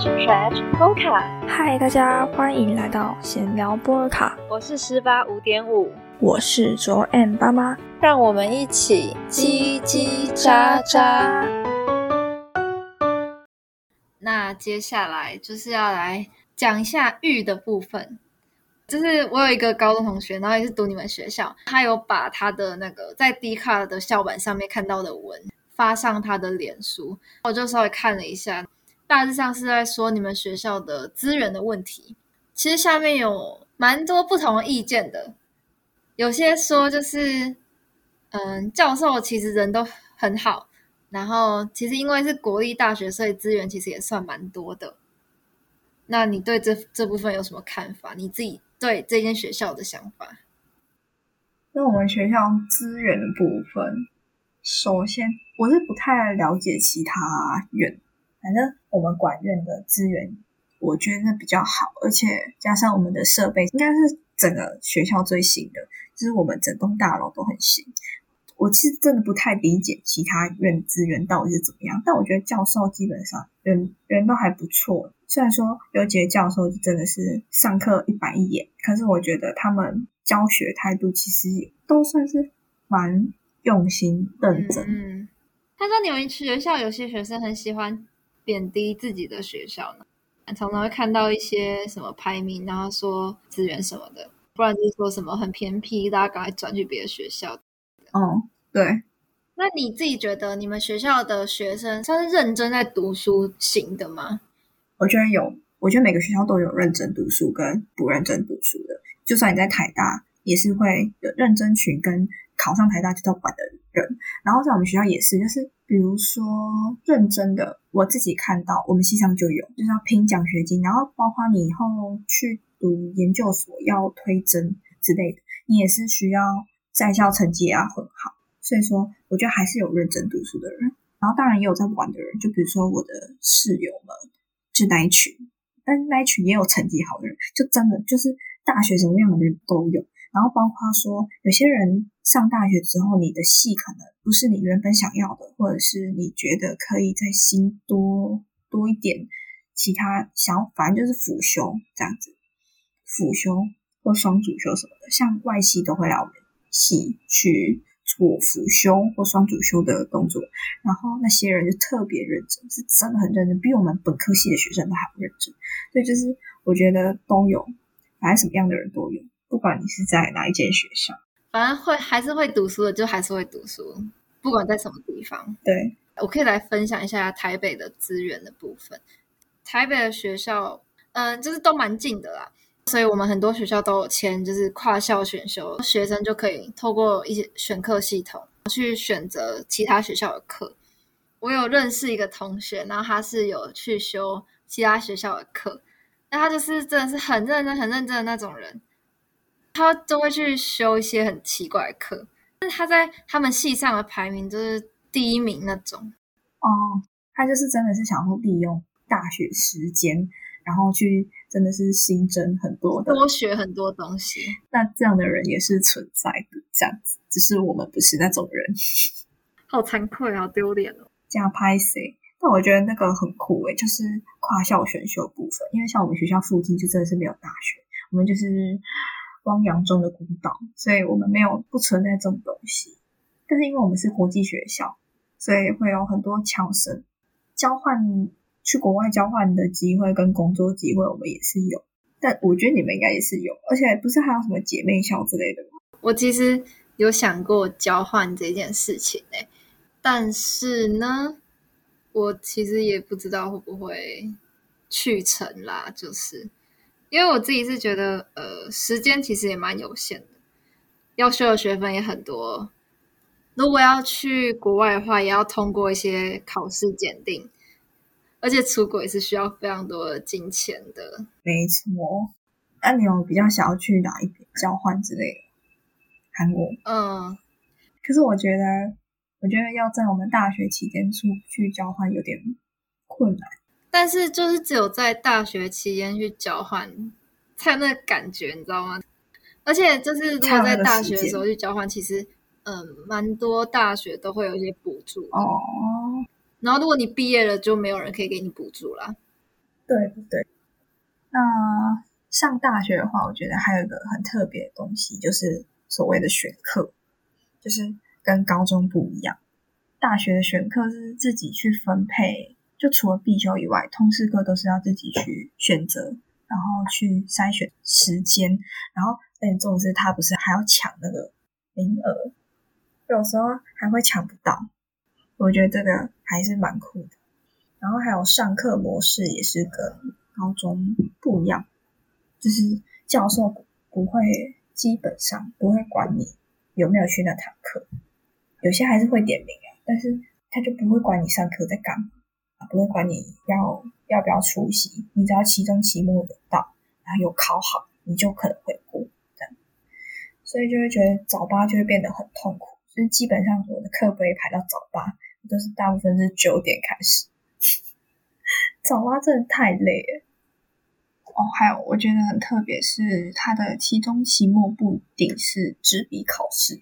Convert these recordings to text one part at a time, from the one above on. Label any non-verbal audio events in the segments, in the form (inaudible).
Chat Mocha，嗨，大家欢迎来到闲聊波尔卡，我是十八五点五，我是卓 M 爸妈，让我们一起叽叽喳喳。那接下来就是要来讲一下玉的部分。就是我有一个高中同学，然后也是读你们学校，他有把他的那个在 d 卡的校板上面看到的文发上他的脸书，我就稍微看了一下，大致上是在说你们学校的资源的问题。其实下面有蛮多不同的意见的，有些说就是，嗯，教授其实人都很好，然后其实因为是国立大学，所以资源其实也算蛮多的。那你对这这部分有什么看法？你自己？对这间学校的想法，那我们学校资源的部分，首先我是不太了解其他院，反正我们管院的资源，我觉得比较好，而且加上我们的设备，应该是整个学校最新的，就是我们整栋大楼都很新。我其实真的不太理解其他院资源到底是怎么样，但我觉得教授基本上人人都还不错。虽然说有几个教授真的是上课一板一眼，可是我觉得他们教学态度其实都算是蛮用心认真。嗯，他说你们学校有些学生很喜欢贬低自己的学校呢，常常会看到一些什么排名，然后说资源什么的，不然就是说什么很偏僻，大家赶快转去别的学校。哦，对。那你自己觉得你们学校的学生算是认真在读书型的吗？我觉得有，我觉得每个学校都有认真读书跟不认真读书的。就算你在台大，也是会有认真群跟考上台大就到管的人。然后在我们学校也是，就是比如说认真的，我自己看到我们系上就有，就是要拼奖学金，然后包括你以后去读研究所要推甄之类的，你也是需要在校成绩也要很好。所以说，我觉得还是有认真读书的人。然后当然也有在玩的人，就比如说我的室友们。就那一群，但那一群也有成绩好的人，就真的就是大学什么样的人都有。然后包括说，有些人上大学之后，你的系可能不是你原本想要的，或者是你觉得可以在新多多一点其他想，反正就是辅修这样子，辅修或双主修什么的，像外系都会来我们系去。做辅修或双主修的动作，然后那些人就特别认真，是真的很认真，比我们本科系的学生都还认真。所以就是我觉得都有，反正什么样的人都有，不管你是在哪一间学校，反正会还是会读书的，就还是会读书，不管在什么地方。对，我可以来分享一下台北的资源的部分。台北的学校，嗯，就是都蛮近的啦。所以我们很多学校都有签，就是跨校选修，学生就可以透过一些选课系统去选择其他学校的课。我有认识一个同学，然后他是有去修其他学校的课，那他就是真的是很认真、很认真的那种人，他都会去修一些很奇怪的课，但是他在他们系上的排名就是第一名那种。哦，他就是真的是想要利用大学时间。然后去真的是新增很多的，多学很多东西。那这样的人也是存在的，这样子，只是我们不是那种人。(laughs) 好惭愧，好丢脸哦。加拍谁？但我觉得那个很酷诶，就是跨校选修部分。因为像我们学校附近就真的是没有大学，我们就是汪洋中的孤岛，所以我们没有不存在这种东西。但是因为我们是国际学校，所以会有很多侨生交换。去国外交换的机会跟工作机会，我们也是有，但我觉得你们应该也是有，而且不是还有什么姐妹校之类的吗？我其实有想过交换这件事情诶，但是呢，我其实也不知道会不会去成啦，就是因为我自己是觉得，呃，时间其实也蛮有限的，要修的学分也很多，如果要去国外的话，也要通过一些考试检定。而且出国也是需要非常多的金钱的，没错。那你有比较想要去哪一边交换之类的？韩国。嗯。可是我觉得，我觉得要在我们大学期间出去交换有点困难。但是就是只有在大学期间去交换，才有那个感觉，你知道吗？而且就是如果在大学的时候去交换，其实嗯，蛮多大学都会有一些补助哦。然后，如果你毕业了，就没有人可以给你补助了。对不对？那上大学的话，我觉得还有一个很特别的东西，就是所谓的选课，就是跟高中不一样。大学的选课是自己去分配，就除了必修以外，通识课都是要自己去选择，然后去筛选时间，然后更重是他不是还要抢那个名额，有时候还会抢不到。我觉得这个还是蛮酷的。然后还有上课模式也是跟高中不一样，就是教授不会基本上不会管你有没有去那堂课，有些还是会点名啊。但是他就不会管你上课在干嘛，不会管你要要不要出席，你只要期中、期末的到，然后有考好，你就可能会过这样。所以就会觉得早八就会变得很痛苦，就是基本上我的课不会排到早八，都是大部分是九点开始。早八真的太累了。哦，还有我觉得很特别，是它的期中、期末不一定是纸笔考试，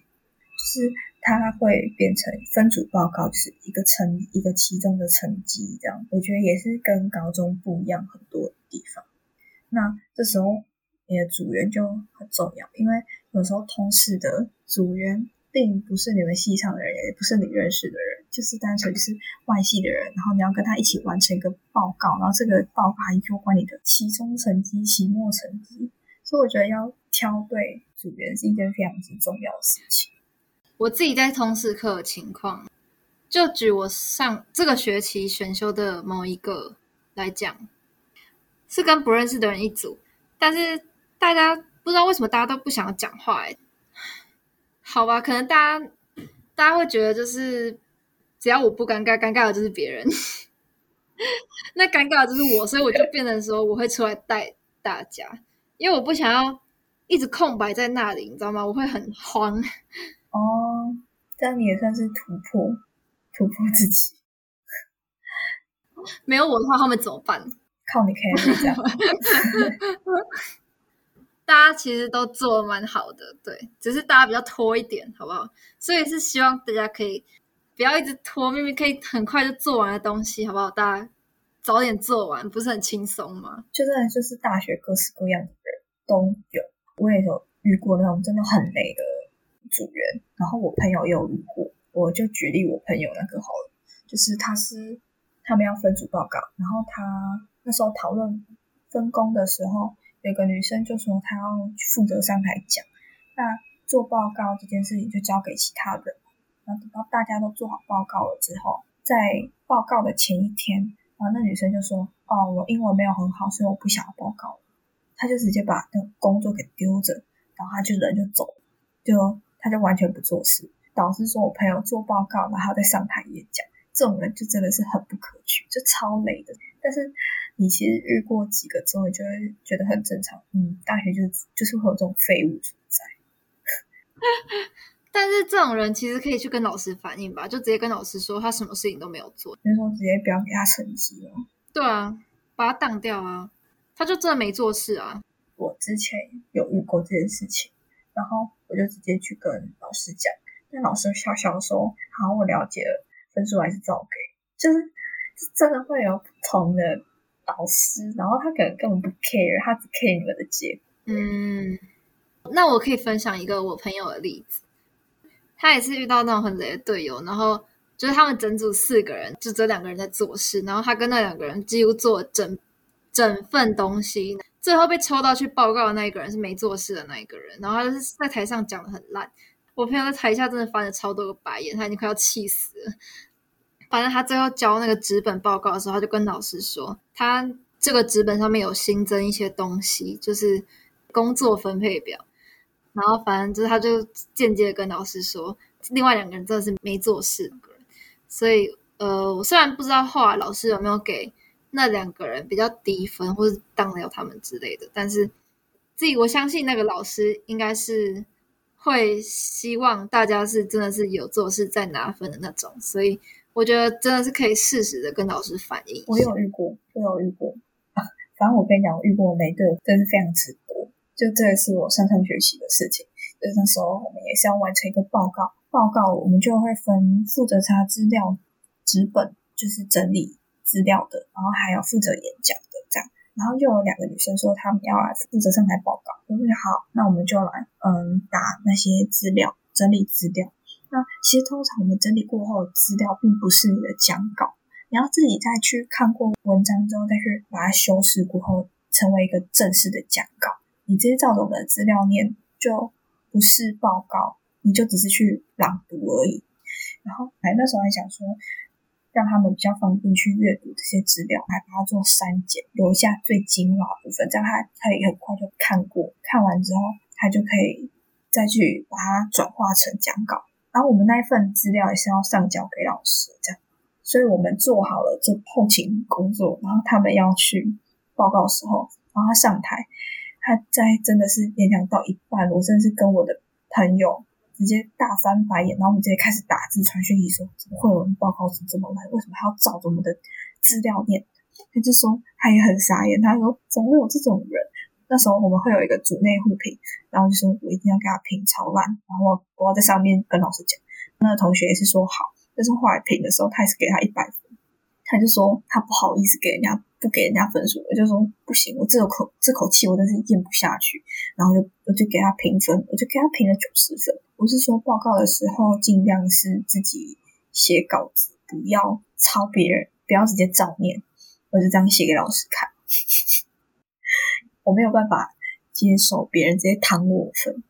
是。它会变成分组报告，是一个成一个其中的成绩，这样我觉得也是跟高中不一样很多地方。那这时候你的组员就很重要，因为有时候通识的组员并不是你们系上的人，也不是你认识的人，就是单纯是外系的人，然后你要跟他一起完成一个报告，然后这个报告还有关你的期中成绩、期末成绩，所以我觉得要挑对组员是一件非常之重要的事情。我自己在通识课的情况，就举我上这个学期选修的某一个来讲，是跟不认识的人一组，但是大家不知道为什么大家都不想要讲话，哎，好吧，可能大家大家会觉得就是只要我不尴尬，尴尬的就是别人，(laughs) 那尴尬的就是我，所以我就变成说我会出来带大家，因为我不想要一直空白在那里，你知道吗？我会很慌。哦，这样你也算是突破，突破自己。没有我的话，他们怎么办？靠你可以这样。大家其实都做的蛮好的，对，只是大家比较拖一点，好不好？所以是希望大家可以不要一直拖，明明可以很快就做完的东西，好不好？大家早点做完，不是很轻松吗？就真的就是大学各式各样的人都有，我也有遇过那种真的很累的。组员，然后我朋友也有遇过，我就举例我朋友那个好了，就是他是他们要分组报告，然后他那时候讨论分工的时候，有个女生就说她要负责上台讲，那做报告这件事情就交给其他人，然后等到大家都做好报告了之后，在报告的前一天，然后那女生就说，哦，我英文没有很好，所以我不想要报告，她就直接把那工作给丢着，然后她就人就走，就。他就完全不做事，导师说我朋友做报告，然后在上台演讲，这种人就真的是很不可取，就超累的。但是你其实遇过几个之后，你就会觉得很正常。嗯，大学就是就是会有这种废物存在。(laughs) 但是这种人其实可以去跟老师反映吧，就直接跟老师说他什么事情都没有做，就说直接不要给他成绩了。对啊，把他当掉啊，他就真的没做事啊。我之前有遇过这件事情。然后我就直接去跟老师讲，那老师笑笑说：“好，我了解了，分数还是照给。”就是真的会有不同的老师，然后他可能根本不 care，他只 care 你们的结果。嗯，那我可以分享一个我朋友的例子，他也是遇到那种很雷的队友，然后就是他们整组四个人，就这两个人在做事，然后他跟那两个人几乎做整整份东西。最后被抽到去报告的那一个人是没做事的那一个人，然后他就是在台上讲的很烂。我朋友在台下真的翻了超多个白眼，他已经快要气死了。反正他最后交那个纸本报告的时候，他就跟老师说，他这个纸本上面有新增一些东西，就是工作分配表。然后反正就是他就间接的跟老师说，另外两个人真的是没做事。所以呃，我虽然不知道后来老师有没有给。那两个人比较低分，或者当了他们之类的，但是自己我相信那个老师应该是会希望大家是真的是有做事在拿分的那种，所以我觉得真的是可以适时的跟老师反映。我有遇过，我有遇过啊。反正我跟你讲，我遇过每对真是非常直播。就这个是我上上学期的事情，就是那时候我们也是要完成一个报告，报告我们就会分负责查资料、纸本，就是整理。资料的，然后还有负责演讲的这样，然后又有两个女生说她们要来负责上台报告，我说好，那我们就来嗯打那些资料，整理资料。那其实通常我们整理过后的资料并不是你的讲稿，你要自己再去看过文章之后再去把它修饰过后，成为一个正式的讲稿。你直接照着我们的资料念，就不是报告，你就只是去朗读而已。然后哎，那时候还想说。让他们比较方便去阅读这些资料，还把它做删减，留下最精华部分，这样他他也很快就看过，看完之后他就可以再去把它转化成讲稿。然后我们那一份资料也是要上交给老师，这样，所以我们做好了这后勤工作，然后他们要去报告的时候，然后他上台，他在真的是演讲到一半，我真的是跟我的朋友。直接大翻白眼，然后我们直接开始打字传讯息说：“怎么会有人报告是这么烂？为什么还要照着我们的资料念？”他就说他也很傻眼，他说：“怎么会有这种人？”那时候我们会有一个组内互评，然后就说我一定要给他评超烂，然后我要在上面跟老师讲。那个同学也是说好，但是后来评的时候，他也是给他一百分，他就说他不好意思给人家。不给人家分数，我就说不行，我这口这口气我真是咽不下去，然后就我就给他评分，我就给他评了九十分。我是说报告的时候尽量是自己写稿子，不要抄别人，不要直接照念，我就这样写给老师看。我没有办法接受别人直接躺我分，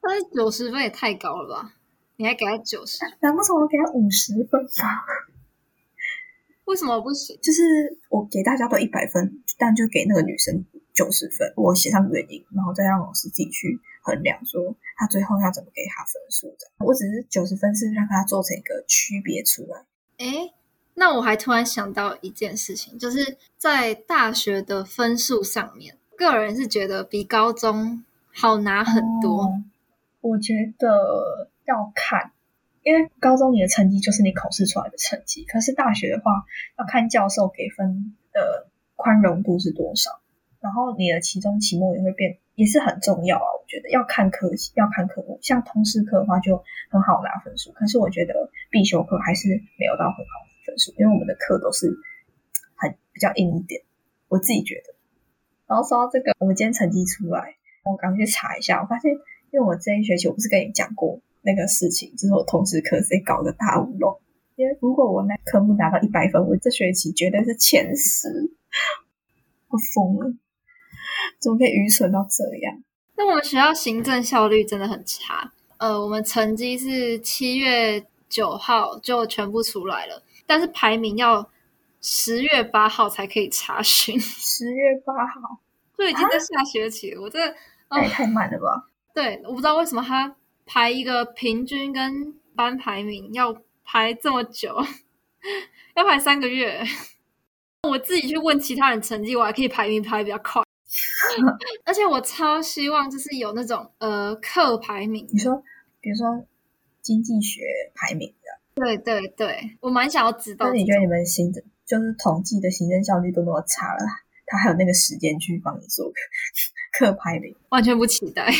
但是九十分也太高了吧？你还给他九十？难不成我给他五十分吧？为什么不行？就是我给大家都一百分，但就给那个女生九十分。我写上原因，然后再让老师自己去衡量，说他最后要怎么给他分数的。我只是九十分是让他做成一个区别出来。哎，那我还突然想到一件事情，就是在大学的分数上面，个人是觉得比高中好拿很多。我觉得要看。因为高中你的成绩就是你考试出来的成绩，可是大学的话要看教授给分的宽容度是多少，然后你的期中、期末也会变，也是很重要啊。我觉得要看科，要看科目，像通识课的话就很好拿分数，可是我觉得必修课还是没有到很好的分数，因为我们的课都是很比较硬一点，我自己觉得。然后说到这个，我们今天成绩出来，我刚去查一下，我发现，因为我这一学期我不是跟你讲过。那个事情就是我同时科直接搞个大乌龙，因为如果我那科目拿到一百分，我这学期绝对是前十，我疯了，怎么可以愚蠢到这样？那我们学校行政效率真的很差。呃，我们成绩是七月九号就全部出来了，但是排名要十月八号才可以查询。(laughs) 十月八号就已经在下学期了，我这也太慢了吧？对，我不知道为什么他。排一个平均跟班排名要排这么久，(laughs) 要排三个月。(laughs) 我自己去问其他人成绩，我还可以排名排比较快。(laughs) 而且我超希望就是有那种呃课排名，你说比如说经济学排名的，对对对，我蛮想要知道。那你觉得你们行政就是统计的行政效率都那么差了，他还有那个时间去帮你做课排名？完全不期待。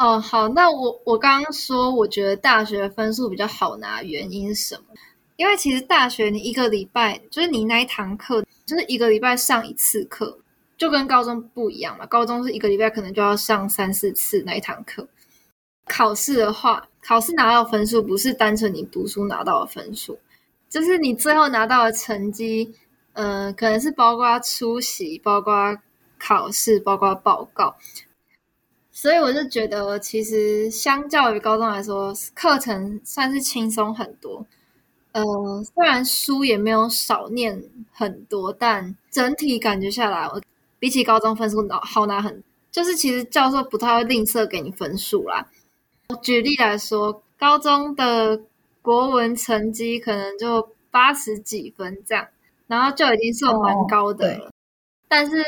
哦，好，那我我刚刚说，我觉得大学分数比较好拿，原因是什么？因为其实大学你一个礼拜就是你那一堂课，就是一个礼拜上一次课，就跟高中不一样嘛。高中是一个礼拜可能就要上三四次那一堂课。考试的话，考试拿到分数不是单纯你读书拿到的分数，就是你最后拿到的成绩，嗯，可能是包括出席、包括考试、包括报告。所以我就觉得，其实相较于高中来说，课程算是轻松很多。呃，虽然书也没有少念很多，但整体感觉下来，我比起高中分数好好拿很。就是其实教授不太会吝啬给你分数啦。举例来说，高中的国文成绩可能就八十几分这样，然后就已经算蛮高的了。但是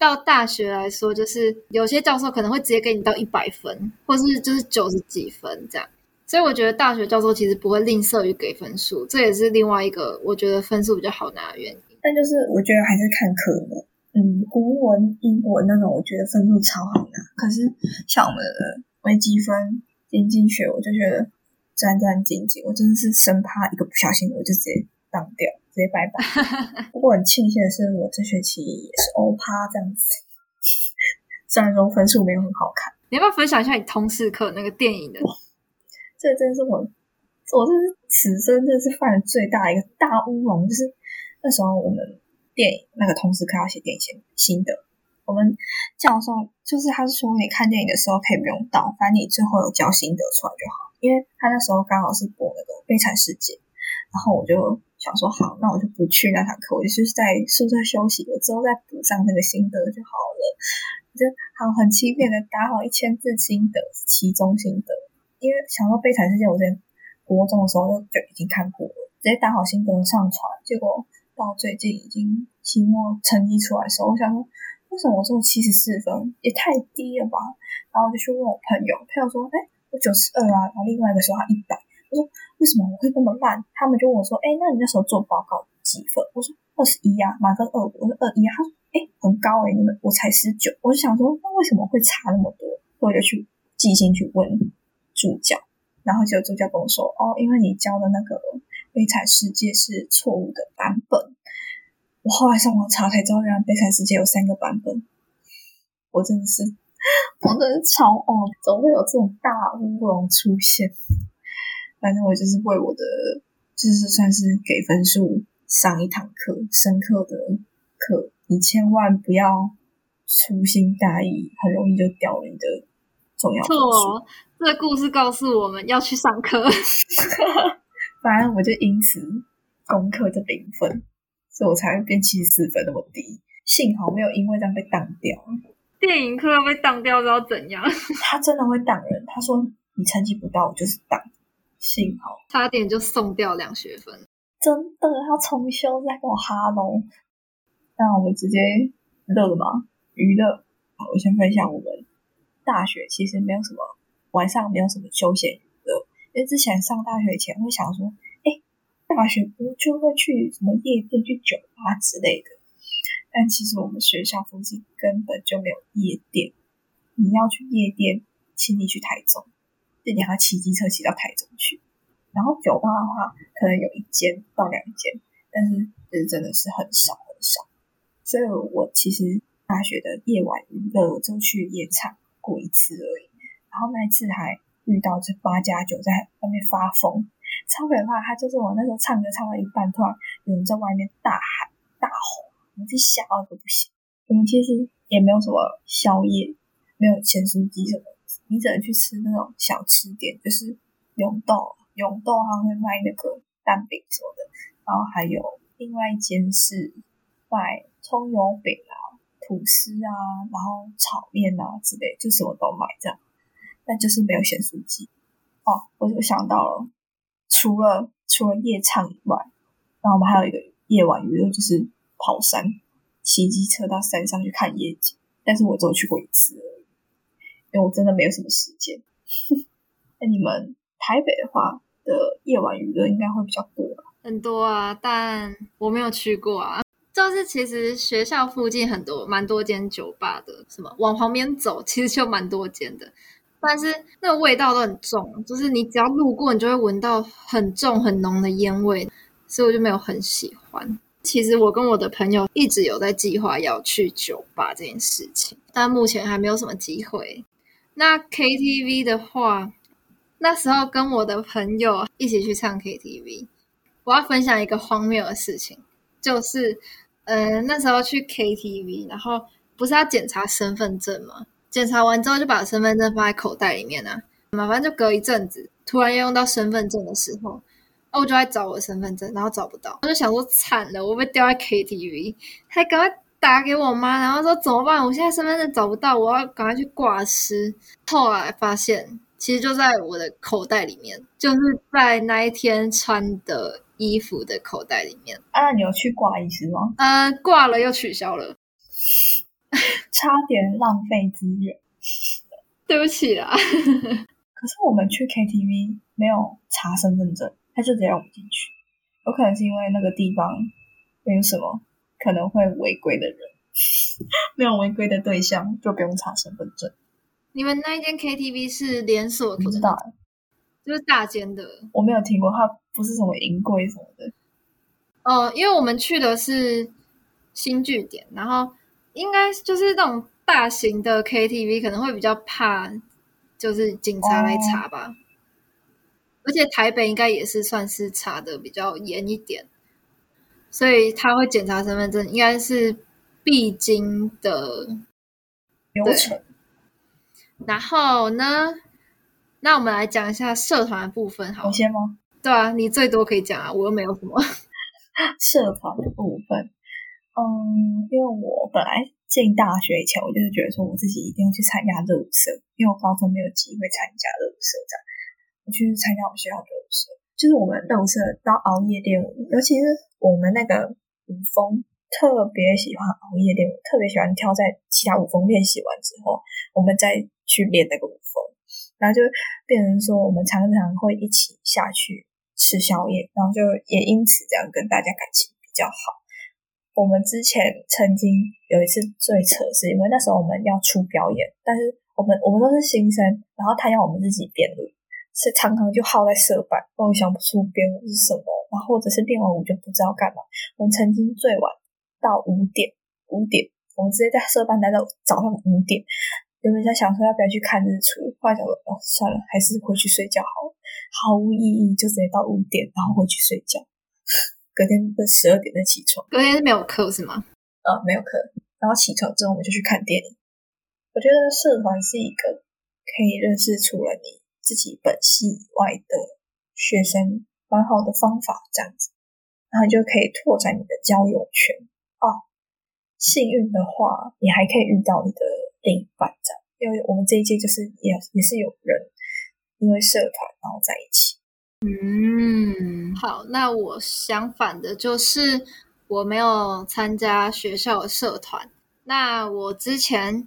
到大学来说，就是有些教授可能会直接给你到一百分，或是就是九十几分这样。所以我觉得大学教授其实不会吝啬于给分数，这也是另外一个我觉得分数比较好拿的原因。但就是我觉得还是看科目，嗯，国文、英文那种，我觉得分数超好拿。可是像我们的微积分、经济学，我就觉得战战兢兢，我真的是生怕一个不小心我就直接当掉。直接拜拜。(laughs) 不过很庆幸的是，我这学期也是欧趴这样子，虽然说分数没有很好看。你要不要分享一下你通识课那个电影的？这真的是我，我这是此生真的是犯了最大的一个大乌龙，就是那时候我们电影那个通识课要写电影心心得，我们教授就是他是说你看电影的时候可以不用倒，反正你最后有交心得出来就好。因为他那时候刚好是播那个《悲惨世界》，然后我就想说好，那我就不去那堂课，我就是在宿舍休息了之后再补上那个心得就好了。就好很欺骗的打好一千字心得，其中心得。因为想说《悲惨世界》，我在国中的时候就就已经看过了，直接打好心得上传。结果到最近已经期末成绩出来的时候，我想说为什么我只有七十四分，也太低了吧？然后我就去问我朋友，朋友说，哎。我九十二啊，然后另外一个说他一百，我说为什么我会那么烂？他们就问我说，哎，那你那时候做报告几分？我说二十一啊，满分二五，我说二一啊。他说，哎，很高哎，你们我才十九，我就想说，那为什么会差那么多？我就去寄信去问助教，然后就助教跟我说，哦，因为你教的那个悲惨世界是错误的版本。我后来上网查才知道，原来悲惨世界有三个版本。我真的是。我真是超哦，怎么会有这种大乌龙出现？反正我就是为我的，就是算是给分数上一堂课，深刻的课。你千万不要粗心大意，很容易就掉了你的重要分数。这个故事告诉我们要去上课。(laughs) 反正我就因此功课就零分，所以我才会变七十四分那么低。幸好没有因为这样被挡掉。电影课要被挡掉，知道怎样？他真的会挡人。他说你成绩不到，我就是挡。幸好差点就送掉两学分。真的要重修再跟我哈喽。那我们直接乐吗？娱乐。好，我先分享我们大学其实没有什么晚上没有什么休闲娱乐，因为之前上大学前会想说，哎，大学不就会去什么夜店、去酒吧之类的。但其实我们学校附近根本就没有夜店，你要去夜店，请你去台中，就你要骑机车骑到台中去。然后酒吧的话，可能有一间到两间，但是就是真的是很少很少。所以我其实大学的夜晚娱乐我就去夜场过一次而已。然后那一次还遇到这八加九在外面发疯，超可怕。他就是我那时候唱歌唱到一半，突然有人在外面大喊大吼。我们去小都不行，我们其实也没有什么宵夜，没有咸酥鸡什么，你只能去吃那种小吃店，就是永豆，永豆他会卖那个蛋饼什么的，然后还有另外一间是卖葱油饼啊、吐司啊，然后炒面啊之类，就什么都卖这样，但就是没有咸酥鸡。哦，我就想到了，除了除了夜唱以外，然后我们还有一个夜晚娱乐，就是。跑山，骑机车到山上去看夜景，但是我只有去过一次，因为我真的没有什么时间。那你们台北的话的夜晚娱乐应该会比较多吧？很多啊，但我没有去过啊。就是其实学校附近很多蛮多间酒吧的，什么往旁边走，其实就蛮多间的，但是那个味道都很重，就是你只要路过，你就会闻到很重很浓的烟味，所以我就没有很喜欢。其实我跟我的朋友一直有在计划要去酒吧这件事情，但目前还没有什么机会。那 KTV 的话，那时候跟我的朋友一起去唱 KTV，我要分享一个荒谬的事情，就是，呃，那时候去 KTV，然后不是要检查身份证吗？检查完之后就把身份证放在口袋里面啊，麻烦就隔一阵子，突然要用到身份证的时候。我就在找我身份证，然后找不到，我就想说惨了，我被丢在 KTV，还赶快打给我妈，然后说怎么办？我现在身份证找不到，我要赶快去挂失。后来发现，其实就在我的口袋里面，就是在那一天穿的衣服的口袋里面。啊，你有去挂一次吗？呃，挂了又取消了，(laughs) 差点浪费资源，对不起啦。(laughs) 可是我们去 KTV 没有查身份证。他就直接让我们进去，有可能是因为那个地方没有什么可能会违规的人，(laughs) 没有违规的对象就不用查身份证。你们那一间 KTV 是连锁？不知道，就是大间的。我没有听过，它不是什么银柜什么的。哦，因为我们去的是新据点，然后应该就是那种大型的 KTV 可能会比较怕，就是警察来查吧。而且台北应该也是算是查的比较严一点，所以他会检查身份证，应该是必经的流程。然后呢，那我们来讲一下社团的部分，好，我先吗？对啊，你最多可以讲啊，我又没有什么。(laughs) 社团的部分，嗯，因为我本来进大学以前，我就是觉得说我自己一定要去参加热舞社，因为我高中没有机会参加热舞社，这样我去参加我们学校热舞社，就是我们热舞社到熬夜练舞，尤其是我们那个舞风特别喜欢熬夜练舞，特别喜欢挑在其他舞风练习完之后，我们再去练那个舞风，然后就变成说我们常常会一起下去。吃宵夜，然后就也因此这样跟大家感情比较好。我们之前曾经有一次最扯，是因为那时候我们要出表演，但是我们我们都是新生，然后他要我们自己编舞，是常常就耗在社办，我想不出编舞是什么，然后或者是练完舞就不知道干嘛。我们曾经最晚到五点，五点，我们直接在社办待到早上五点。原本在想说要不要去看日出？后来想说哦，算了，还是回去睡觉好了，毫无意义，就直接到五点，然后回去睡觉。隔天的十二点再起床。隔天是没有课是吗？呃，没有课。然后起床之后我们就去看电影。我觉得社团是一个可以认识除了你自己本系以外的学生蛮好的方法，这样子，然后就可以拓展你的交友圈哦。幸运的话，你还可以遇到你的。另一半这样，因为我们这一届就是也也是有人因为社团然后在一起。嗯，好，那我相反的就是我没有参加学校的社团。那我之前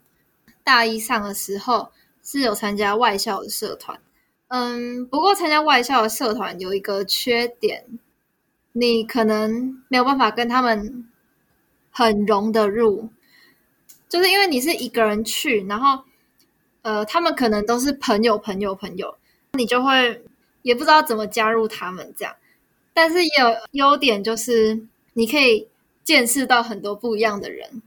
大一上的时候是有参加外校的社团。嗯，不过参加外校的社团有一个缺点，你可能没有办法跟他们很融得入。就是因为你是一个人去，然后，呃，他们可能都是朋友、朋友、朋友，你就会也不知道怎么加入他们这样。但是也有优点，就是你可以见识到很多不一样的人。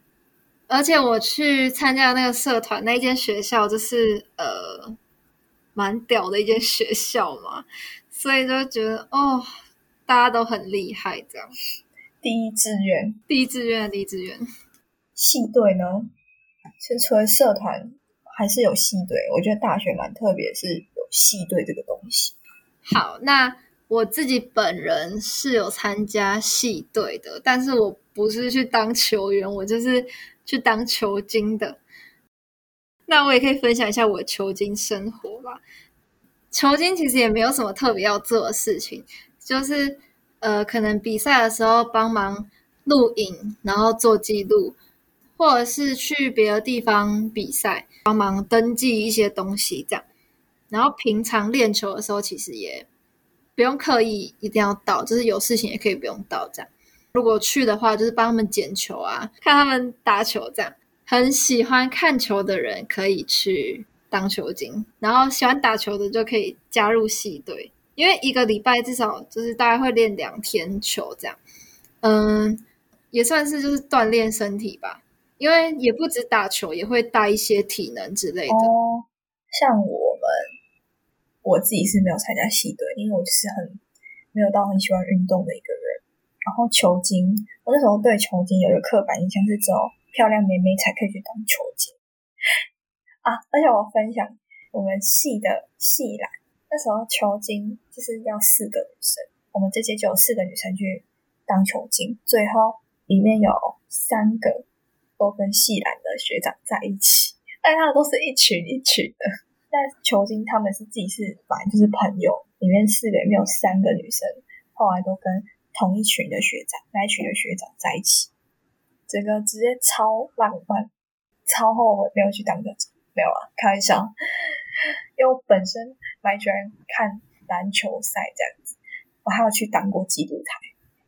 而且我去参加那个社团，那间学校就是呃，蛮屌的一间学校嘛，所以就觉得哦，大家都很厉害，这样。第一志愿，第一志愿，第一志愿，系队呢？其实除了社团，还是有系队。我觉得大学蛮特别，是有系队这个东西。好，那我自己本人是有参加系队的，但是我不是去当球员，我就是去当球精的。那我也可以分享一下我的球精生活吧。球精其实也没有什么特别要做的事情，就是呃，可能比赛的时候帮忙录影，然后做记录。或者是去别的地方比赛，帮忙登记一些东西，这样。然后平常练球的时候，其实也不用刻意一定要到，就是有事情也可以不用到这样。如果去的话，就是帮他们捡球啊，看他们打球这样。很喜欢看球的人可以去当球精，然后喜欢打球的就可以加入系队，因为一个礼拜至少就是大概会练两天球这样。嗯，也算是就是锻炼身体吧。因为也不止打球，也会带一些体能之类的。像我们，我自己是没有参加系队，因为我就是很没有到很喜欢运动的一个人。然后球精，我那时候对球精有一个刻板印象是只有漂亮妹妹才可以去当球精啊。而且我分享我们系的系篮，那时候球精就是要四个女生，我们这届就有四个女生去当球精，最后里面有三个。都跟系篮的学长在一起，但他们都是一群一群的。但球精他们是自己是反正就是朋友，里面四个里面有三个女生，后来都跟同一群的学长，那一群的学长在一起，整个直接超浪漫，超后悔没有去当个没有啊，开玩笑。因为我本身蛮喜欢看篮球赛这样子，我还有去当过记录台，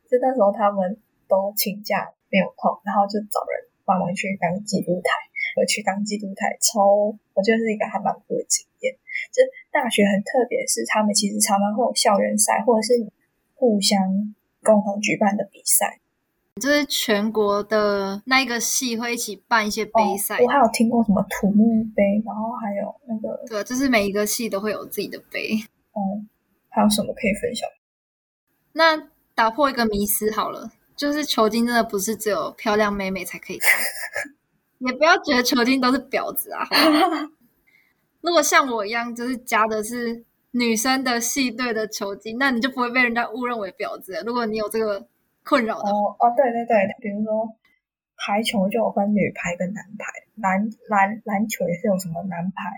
就那时候他们都请假没有空，然后就找人。帮忙去当记录台，我去当记录台，超我觉得是一个还蛮酷的经验。就大学很特别，是他们其实常常会有校园赛，或者是互相共同举办的比赛。就是全国的那一个系会一起办一些杯赛。我还有听过什么土木杯，然后还有那个对，就是每一个系都会有自己的杯。哦，还有什么可以分享？那打破一个迷思好了，就是球精真的不是只有漂亮妹妹才可以打，也不要觉得球精都是婊子啊。(laughs) 如果像我一样，就是加的是女生的系队的球精，那你就不会被人家误认为婊子。如果你有这个。困扰的哦哦，对对对，比如说排球就有分女排跟男排，篮篮篮球也是有什么男排，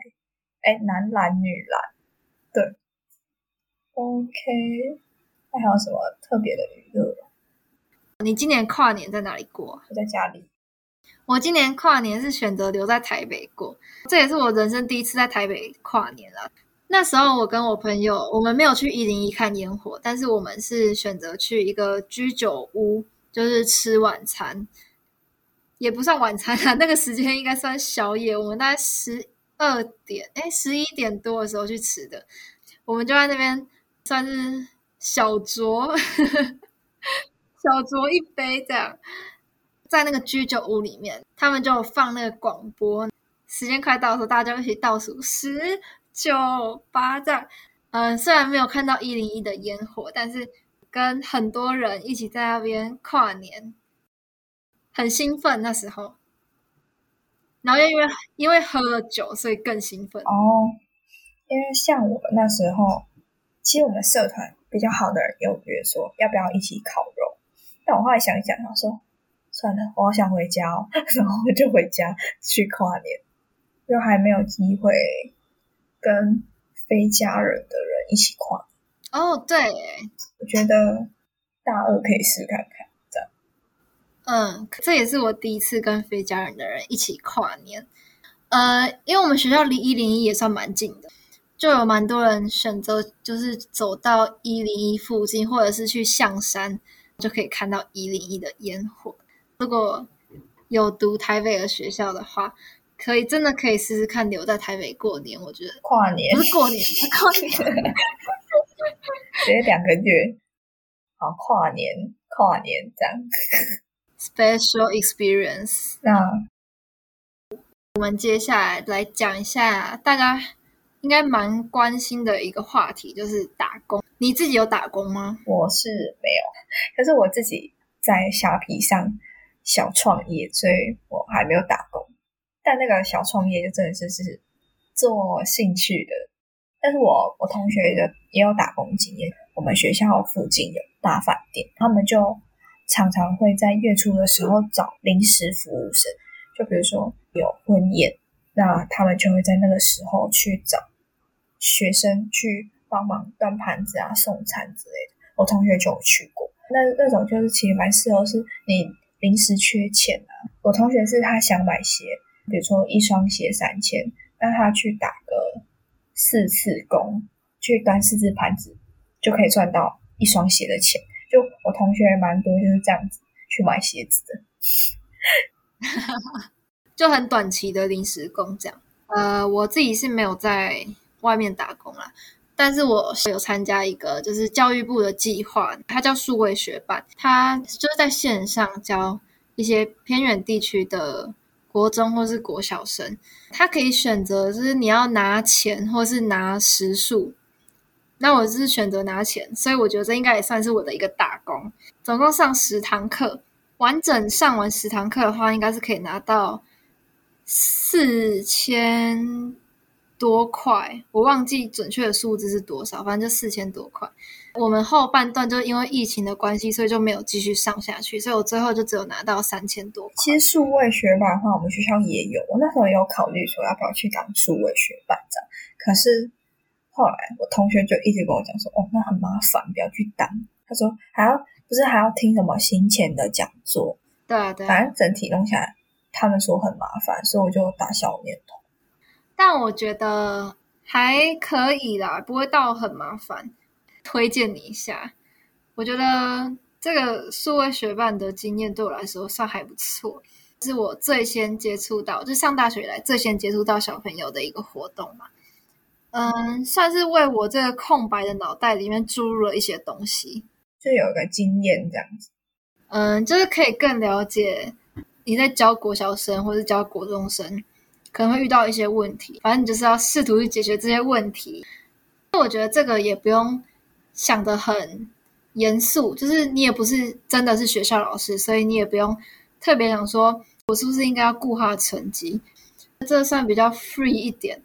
哎，男篮女篮，对，OK，那还有什么特别的娱乐？你今年跨年在哪里过？我在家里。我今年跨年是选择留在台北过，这也是我人生第一次在台北跨年了。那时候我跟我朋友，我们没有去一零一看烟火，但是我们是选择去一个居酒屋，就是吃晚餐，也不算晚餐啊，那个时间应该算宵夜。我们大概十二点，哎，十一点多的时候去吃的，我们就在那边算是小酌，小酌一杯这样，在那个居酒屋里面，他们就放那个广播，时间快到的时候，大家一起倒数十。九八这样，嗯，虽然没有看到一零一的烟火，但是跟很多人一起在那边跨年，很兴奋那时候。然后又因为因为喝了酒，所以更兴奋哦。因为像我那时候，其实我们社团比较好的人有约说要不要一起烤肉，但我后来想一想，想说算了，我好想回家哦，(laughs) 然后我就回家去跨年，又还没有机会。跟非家人的人一起跨哦，对，我觉得大二可以试看看这样。嗯，这也是我第一次跟非家人的人一起跨年。呃，因为我们学校离一零一也算蛮近的，就有蛮多人选择就是走到一零一附近，或者是去象山，就可以看到一零一的烟火。如果有读台北的学校的话。可以，真的可以试试看留在台北过年。我觉得跨年不是过年，(laughs) 跨年直接两个月，好跨年，跨年这样。Special experience。那我们接下来来讲一下大家应该蛮关心的一个话题，就是打工。你自己有打工吗？我是没有，可是我自己在虾皮上小创业，所以我还没有打工。但那个小创业就真的是是做兴趣的，但是我我同学的也有打工经验。我们学校附近有大饭店，他们就常常会在月初的时候找临时服务生，就比如说有婚宴，那他们就会在那个时候去找学生去帮忙端盘子啊、送餐之类的。我同学就有去过，那那种就是其实蛮适合是你临时缺钱啊。我同学是他想买鞋。比如说一双鞋三千，那他去打个四次工，去端四只盘子，就可以赚到一双鞋的钱。就我同学蛮多就是这样子去买鞋子的，(laughs) 就很短期的临时工这样。呃，我自己是没有在外面打工啦，但是我有参加一个就是教育部的计划，它叫数位学办，它就是在线上教一些偏远地区的。国中或是国小生，他可以选择，就是你要拿钱或是拿时数。那我是选择拿钱，所以我觉得这应该也算是我的一个打工。总共上十堂课，完整上完十堂课的话，应该是可以拿到四千。多块，我忘记准确的数字是多少，反正就四千多块。我们后半段就因为疫情的关系，所以就没有继续上下去，所以我最后就只有拿到三千多。其实数位学霸的话，我们学校也有，我那时候也有考虑说要不要去当数位学霸这样。可是后来我同学就一直跟我讲说，哦，那很麻烦，不要去当。他说还要不是还要听什么行前的讲座？对啊，对。反正整体弄下来，他们说很麻烦，所以我就打消念头。但我觉得还可以啦，不会到很麻烦。推荐你一下，我觉得这个数位学办的经验对我来说算还不错，是我最先接触到，就上大学以来最先接触到小朋友的一个活动嘛。嗯，算是为我这个空白的脑袋里面注入了一些东西。就有一个经验这样子。嗯，就是可以更了解你在教国小生或是教国中生可能会遇到一些问题，反正你就是要试图去解决这些问题。我觉得这个也不用想得很严肃，就是你也不是真的是学校老师，所以你也不用特别想说我是不是应该要顾他的成绩，这算比较 free 一点。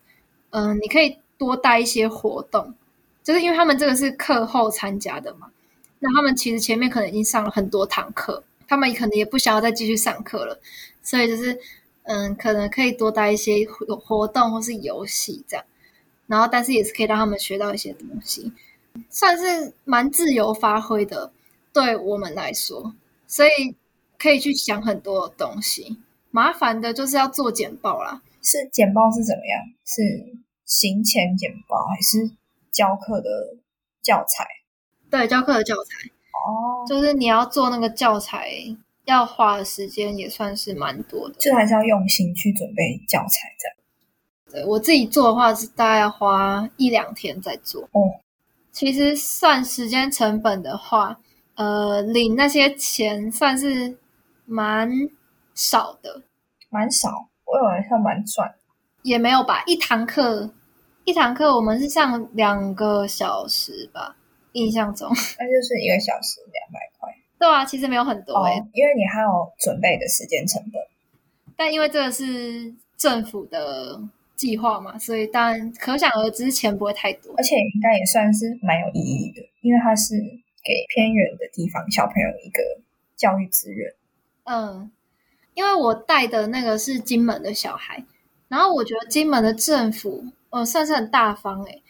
嗯，你可以多带一些活动，就是因为他们这个是课后参加的嘛。那他们其实前面可能已经上了很多堂课，他们可能也不想要再继续上课了，所以就是嗯，可能可以多带一些活活动或是游戏这样，然后但是也是可以让他们学到一些东西，算是蛮自由发挥的，对我们来说，所以可以去想很多东西。麻烦的就是要做简报啦，是简报是怎么样？是行前简报还是教课的教材？对，教课的教材哦，就是你要做那个教材，要花的时间也算是蛮多的。就还是要用心去准备教材这样。对我自己做的话，是大概要花一两天在做。哦，其实算时间成本的话，呃，领那些钱算是蛮少的，蛮少。我以为算蛮赚，也没有吧。一堂课，一堂课我们是上两个小时吧。印象中，那就是一个小时两百块。(laughs) 对啊，其实没有很多哎，因为你还有准备的时间成本。但因为这个是政府的计划嘛，所以当然可想而知钱不会太多。而且应该也算是蛮有意义的，因为它是给偏远的地方小朋友一个教育资源。嗯，因为我带的那个是金门的小孩，然后我觉得金门的政府呃算是很大方哎。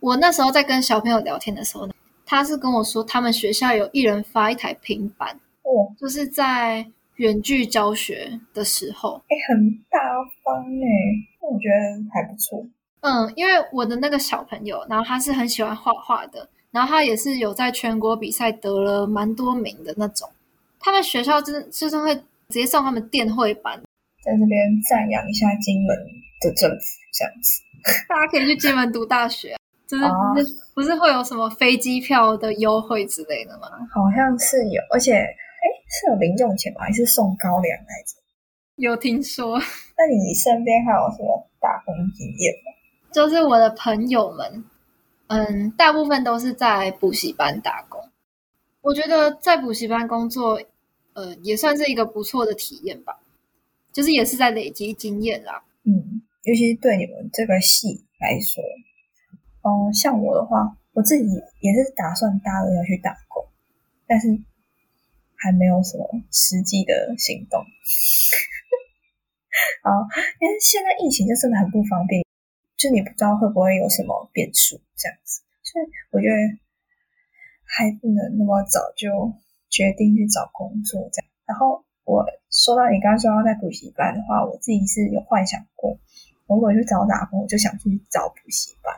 我那时候在跟小朋友聊天的时候呢。他是跟我说，他们学校有一人发一台平板，哦，就是在远距教学的时候，哎，很大方哎，我觉得还不错。嗯，因为我的那个小朋友，然后他是很喜欢画画的，然后他也是有在全国比赛得了蛮多名的那种。他们学校就是就是会直接送他们电绘班，在这边赞扬一下金门的政府，这样子，(laughs) 大家可以去金门读大学。就是不是不是会有什么飞机票的优惠之类的吗？好像是有，而且哎，是有零用钱吗？还是送高粱来着？有听说？(laughs) 那你身边还有什么打工经验吗？就是我的朋友们，嗯，大部分都是在补习班打工。我觉得在补习班工作，呃，也算是一个不错的体验吧。就是也是在累积经验啦。嗯，尤其是对你们这个系来说。哦，像我的话，我自己也是打算大二要去打工，但是还没有什么实际的行动。啊，因为现在疫情就真的很不方便，就你不知道会不会有什么变数这样子，所以我觉得还不能那么早就决定去找工作这样。然后我说到你刚刚说要在补习班的话，我自己是有幻想过，如果去找打工，我就想去找补习班。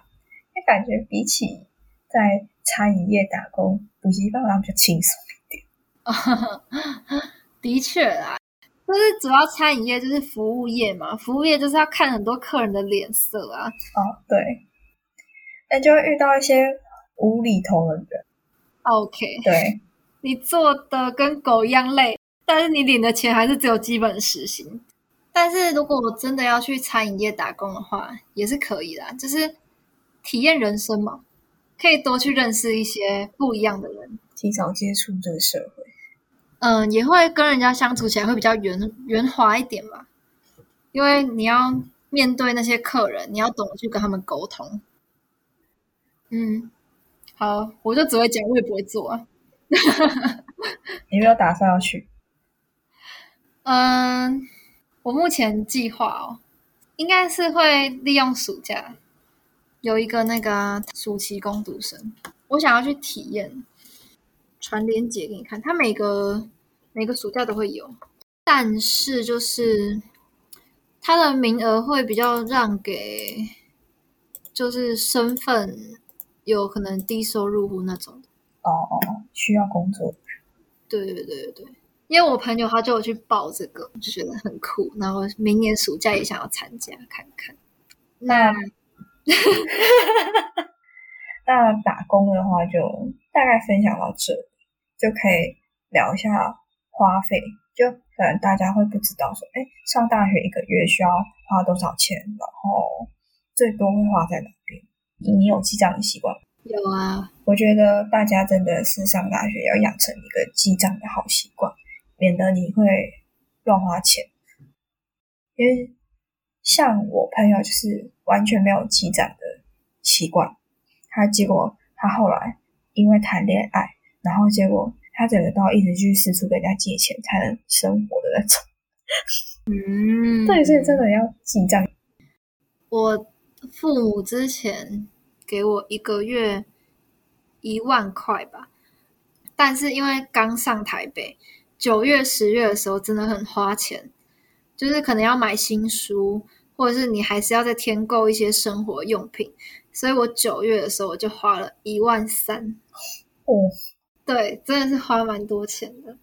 因为感觉比起在餐饮业打工，补习班好像比较轻松一点。(laughs) 的确啦，就是主要餐饮业就是服务业嘛，服务业就是要看很多客人的脸色啊。哦，对，那就会遇到一些无厘头的人。OK，对，(laughs) 你做的跟狗一样累，但是你领的钱还是只有基本时薪。但是如果我真的要去餐饮业打工的话，也是可以啦，就是。体验人生嘛，可以多去认识一些不一样的人，提早接触这个社会。嗯，也会跟人家相处起来会比较圆圆滑一点吧，因为你要面对那些客人，你要懂得去跟他们沟通。嗯，好，我就只会讲，我也不会做啊。你没有打算要去？(laughs) 嗯，我目前计划哦，应该是会利用暑假。有一个那个暑期工读生，我想要去体验，传链接给你看。他每个每个暑假都会有，但是就是他的名额会比较让给，就是身份有可能低收入户那种哦哦，需要工作。对对对对对，因为我朋友他就有去报这个，就觉得很酷，然后明年暑假也想要参加看看。那。(laughs) 那打工的话，就大概分享到这里。就可以聊一下花费。就可能大家会不知道说，哎，上大学一个月需要花多少钱，然后最多会花在哪边？你有记账的习惯？有啊，我觉得大家真的是上大学要养成一个记账的好习惯，免得你会乱花钱。因为像我朋友就是完全没有记账的习惯，他结果他后来因为谈恋爱，然后结果。他整个都要一直去四处跟人家借钱才能生活的那种。嗯，(laughs) 对，所以真的要记账。我父母之前给我一个月一万块吧，但是因为刚上台北，九月、十月的时候真的很花钱，就是可能要买新书，或者是你还是要再添购一些生活用品，所以我九月的时候我就花了一万三。哦。对，真的是花蛮多钱的。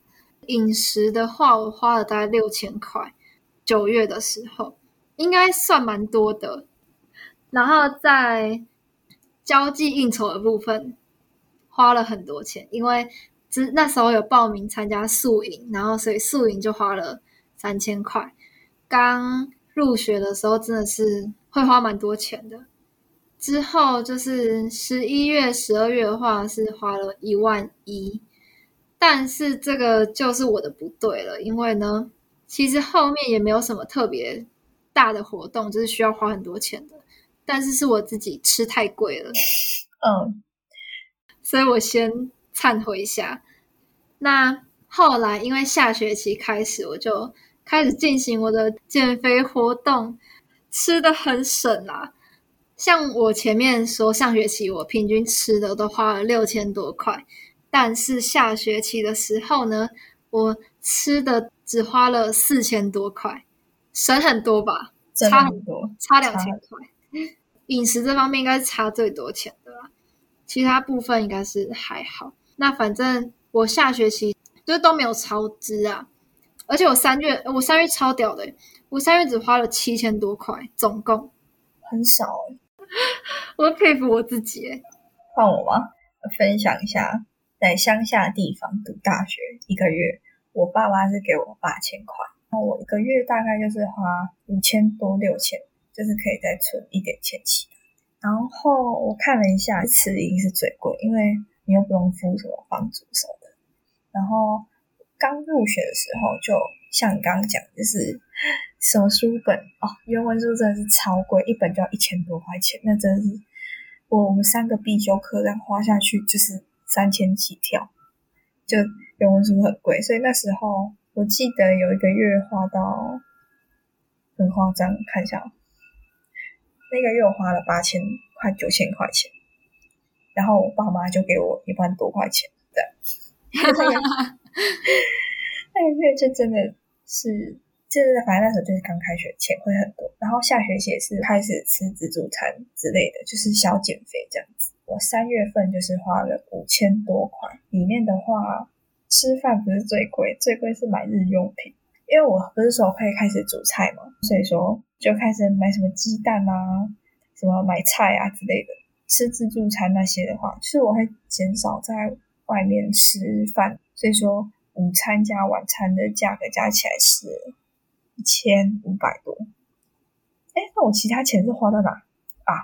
饮食的话，我花了大概六千块。九月的时候，应该算蛮多的。然后在交际应酬的部分，花了很多钱，因为只那时候有报名参加宿营，然后所以宿营就花了三千块。刚入学的时候，真的是会花蛮多钱的。之后就是十一月、十二月的话是花了一万一，但是这个就是我的不对了，因为呢，其实后面也没有什么特别大的活动，就是需要花很多钱的，但是是我自己吃太贵了，(laughs) 嗯，所以我先忏悔一下。那后来因为下学期开始，我就开始进行我的减肥活动，吃的很省啊。像我前面说，上学期我平均吃的都花了六千多块，但是下学期的时候呢，我吃的只花了四千多块，省很多吧？差很多，差两千块。饮食这方面应该是差最多钱的啦，其他部分应该是还好。那反正我下学期就都没有超支啊，而且我三月我三月超屌的，我三月只花了七千多块，总共很少 (laughs) 我佩服我自己，换我吗？分享一下，在乡下地方读大学，一个月我。爸妈是给我。八千块，然后我。一个月大概就是花五千多六千，就是可以再存一点钱起来。然后我。看了一下，吃一定是最贵，因为你又不用付什么房租什么的。然后刚入学的时候，就像你刚刚讲，就是。什么书本哦？原文书真的是超贵，一本就要一千多块钱。那真是我我们三个必修课这样花下去就是三千起跳，就原文书很贵。所以那时候我记得有一个月花到很夸张，看一下，那个月我花了八千快九千块钱，然后我爸妈就给我一万多块钱，(laughs) 对，(laughs) 那个月就真的是。就是反正那时候就是刚开学，钱会很多，然后下学期也是开始吃自助餐之类的，就是小减肥这样子。我三月份就是花了五千多块，里面的话吃饭不是最贵，最贵是买日用品，因为我不是说可以开始煮菜嘛，所以说就开始买什么鸡蛋啊，什么买菜啊之类的。吃自助餐那些的话，就是我会减少在外面吃饭，所以说午餐加晚餐的价格加起来是。一千五百多，哎，那我其他钱是花到哪啊？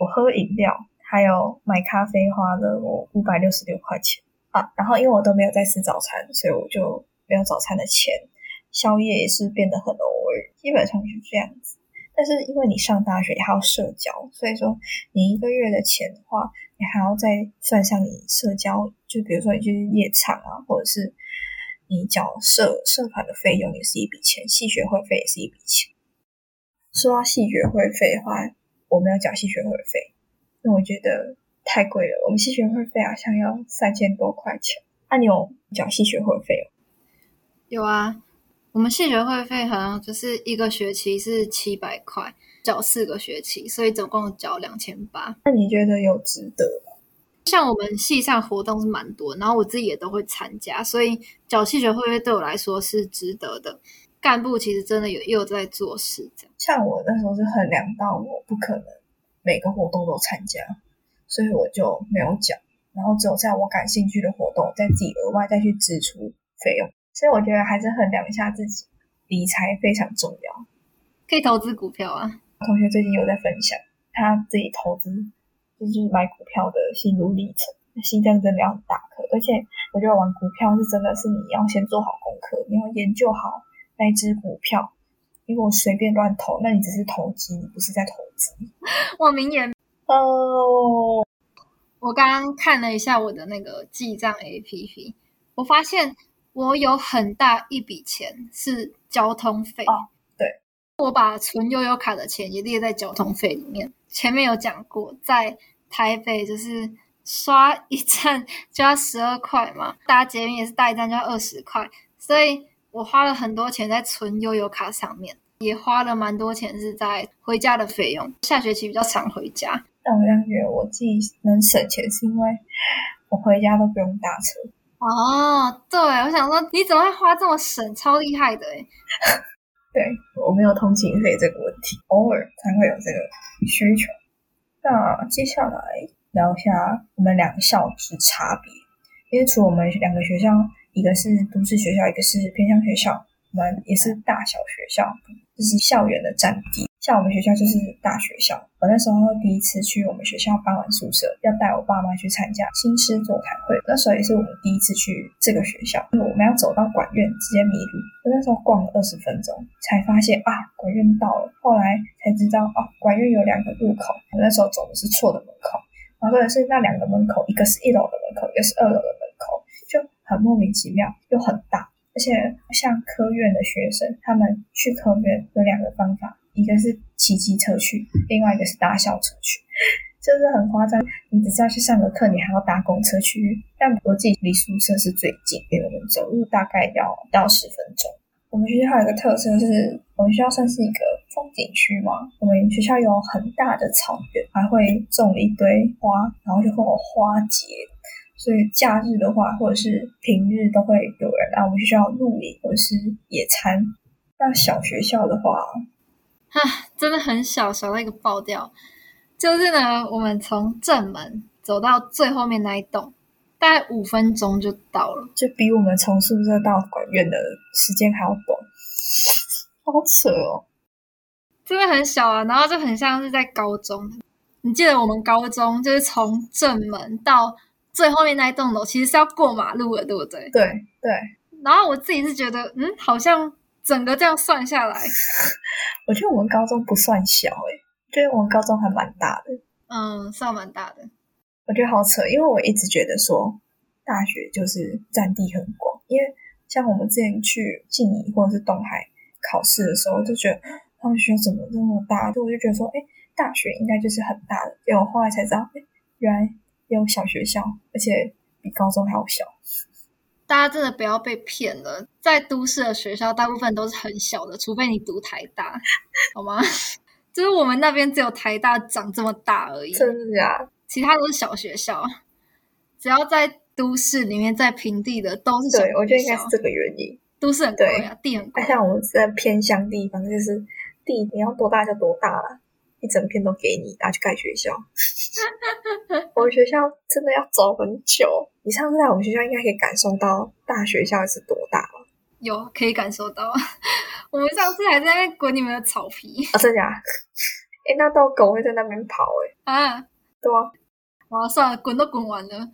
我喝饮料还有买咖啡花了我五百六十六块钱啊。然后因为我都没有在吃早餐，所以我就没有早餐的钱。宵夜也是变得很偶尔，基本上是这样子。但是因为你上大学还要社交，所以说你一个月的钱的话，你还要再算上你社交，就比如说你去夜场啊，或者是。你缴社社团的费用也是一笔钱，系学会费也是一笔钱。说到系学会费的话，我没有缴系学会费，因为我觉得太贵了。我们系学会费好像要三千多块钱。那你有缴系学会费有啊，我们系学会费好像就是一个学期是七百块，缴四个学期，所以总共缴两千八。那你觉得有值得吗？像我们系上活动是蛮多，然后我自己也都会参加，所以缴系学会费对我来说是值得的。干部其实真的有又在做事，这样。像我那时候是衡量到我不可能每个活动都参加，所以我就没有缴。然后只有在我感兴趣的活动，再自己额外再去支出费用。所以我觉得还是衡量一下自己，理财非常重要。可以投资股票啊。同学最近有在分享他自己投资，就是买股票的心路历程，心脏真的要很大颗。而且我觉得玩股票是真的是你要先做好功课，你要研究好那只股票。如果随便乱投，那你只是投机，你不是在投资。我名言哦。我刚刚看了一下我的那个记账 APP，我发现我有很大一笔钱是交通费。我把存悠游卡的钱也列在交通费里面。前面有讲过，在台北就是刷一站就要十二块嘛，搭捷运也是搭一站就要二十块，所以我花了很多钱在存悠游卡上面，也花了蛮多钱是在回家的费用。下学期比较常回家。但我这样觉得，我自己能省钱，是因为我回家都不用搭车。哦，对，我想说，你怎么会花这么省？超厉害的哎！对我没有通勤费这个问题，偶尔才会有这个需求。那接下来聊一下我们两校之差别，因为除我们两个学校，一个是都市学校，一个是偏乡学校，我们也是大小学校，就是校园的占地。像我们学校就是大学校，我那时候第一次去我们学校搬完宿舍，要带我爸妈去参加新师座谈会。那时候也是我们第一次去这个学校，我们要走到管院，直接迷路。我那时候逛了二十分钟，才发现啊，管院到了。后来才知道啊，管院有两个入口，我那时候走的是错的门口。然后或者是那两个门口，一个是一楼的门口，一个是二楼的门口，就很莫名其妙，又很大。而且像科院的学生，他们去科院有两个方法。一个是骑机车去，另外一个是搭校车去，就是很夸张。你只是要去上个课，你还要搭公车去。但我自己离宿舍是最近，离我们走路大概要到十分钟。我们学校有个特色是，我们学校算是一个风景区嘛。我们学校有很大的草原，还会种一堆花，然后就会有花节。所以假日的话，或者是平日都会有人来我们学校露营或者是野餐。那小学校的话，啊，(laughs) 真的很小，小到一个爆掉。就是呢，我们从正门走到最后面那一栋，大概五分钟就到了，就比我们从宿舍到管院的时间还要短，好扯哦！真的很小啊，然后就很像是在高中。你记得我们高中就是从正门到最后面那一栋楼，其实是要过马路的，对不对？对对。然后我自己是觉得，嗯，好像。整个这样算下来，(laughs) 我觉得我们高中不算小诶，觉得我们高中还蛮大的。嗯，算蛮大的。我觉得好扯，因为我一直觉得说大学就是占地很广，因为像我们之前去静宜或者是东海考试的时候，就觉得他们学校怎么这么大？就我就觉得说，哎，大学应该就是很大的。结果后来才知道，哎，原来有小学校，而且比高中还要小。大家真的不要被骗了，在都市的学校，大部分都是很小的，除非你读台大，好吗？(laughs) 就是我们那边只有台大长这么大而已，真的呀，其他都是小学校。只要在都市里面，在平地的都是小学校。我觉得应该是这个原因。都市很贵啊，地很贵。像我们在偏乡地方，就是地你要多大就多大了。一整片都给你拿去盖学校，我们学校真的要走很久。你上次在我们学校应该可以感受到大学校是多大了。有可以感受到，我们上次还在那滚你们的草皮啊！真的？哎，那到狗会在那边跑哎啊？对啊，啊算了，滚都滚完了。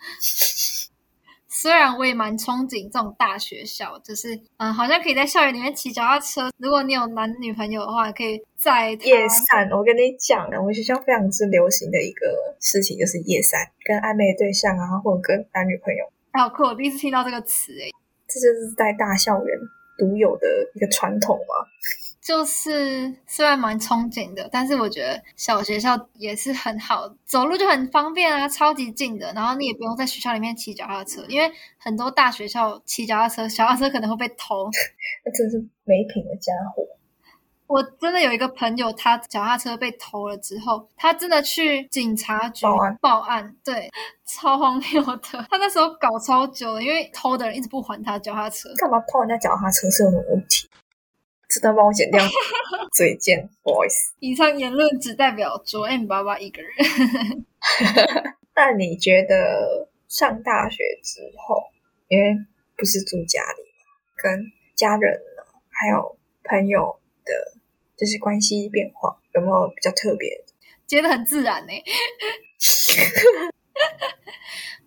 虽然我也蛮憧憬这种大学校，就是嗯，好像可以在校园里面骑脚踏车。如果你有男女朋友的话，可以在夜散。我跟你讲啊，我们学校非常之流行的一个事情就是夜散，跟暧昧对象啊，或者跟男女朋友。好酷！我第一次听到这个词，诶这就是在大校园独有的一个传统嘛。就是虽然蛮憧憬的，但是我觉得小学校也是很好，走路就很方便啊，超级近的。然后你也不用在学校里面骑脚踏车，因为很多大学校骑脚踏车，脚踏车可能会被偷。(laughs) 那真是没品的家伙！我真的有一个朋友，他脚踏车被偷了之后，他真的去警察局报案。报案，对，超荒谬的。他那时候搞超久了，因为偷的人一直不还他脚踏车。干嘛偷人家脚踏车是有什么问题？值得帮我剪掉 (laughs) 嘴贱 boys。以上言论只代表卓 M 爸爸一个人。(laughs) 那你觉得上大学之后，因为不是住家里嘛，跟家人呢，还有朋友的，就是关系变化，有没有比较特别？接的很自然呢。(laughs)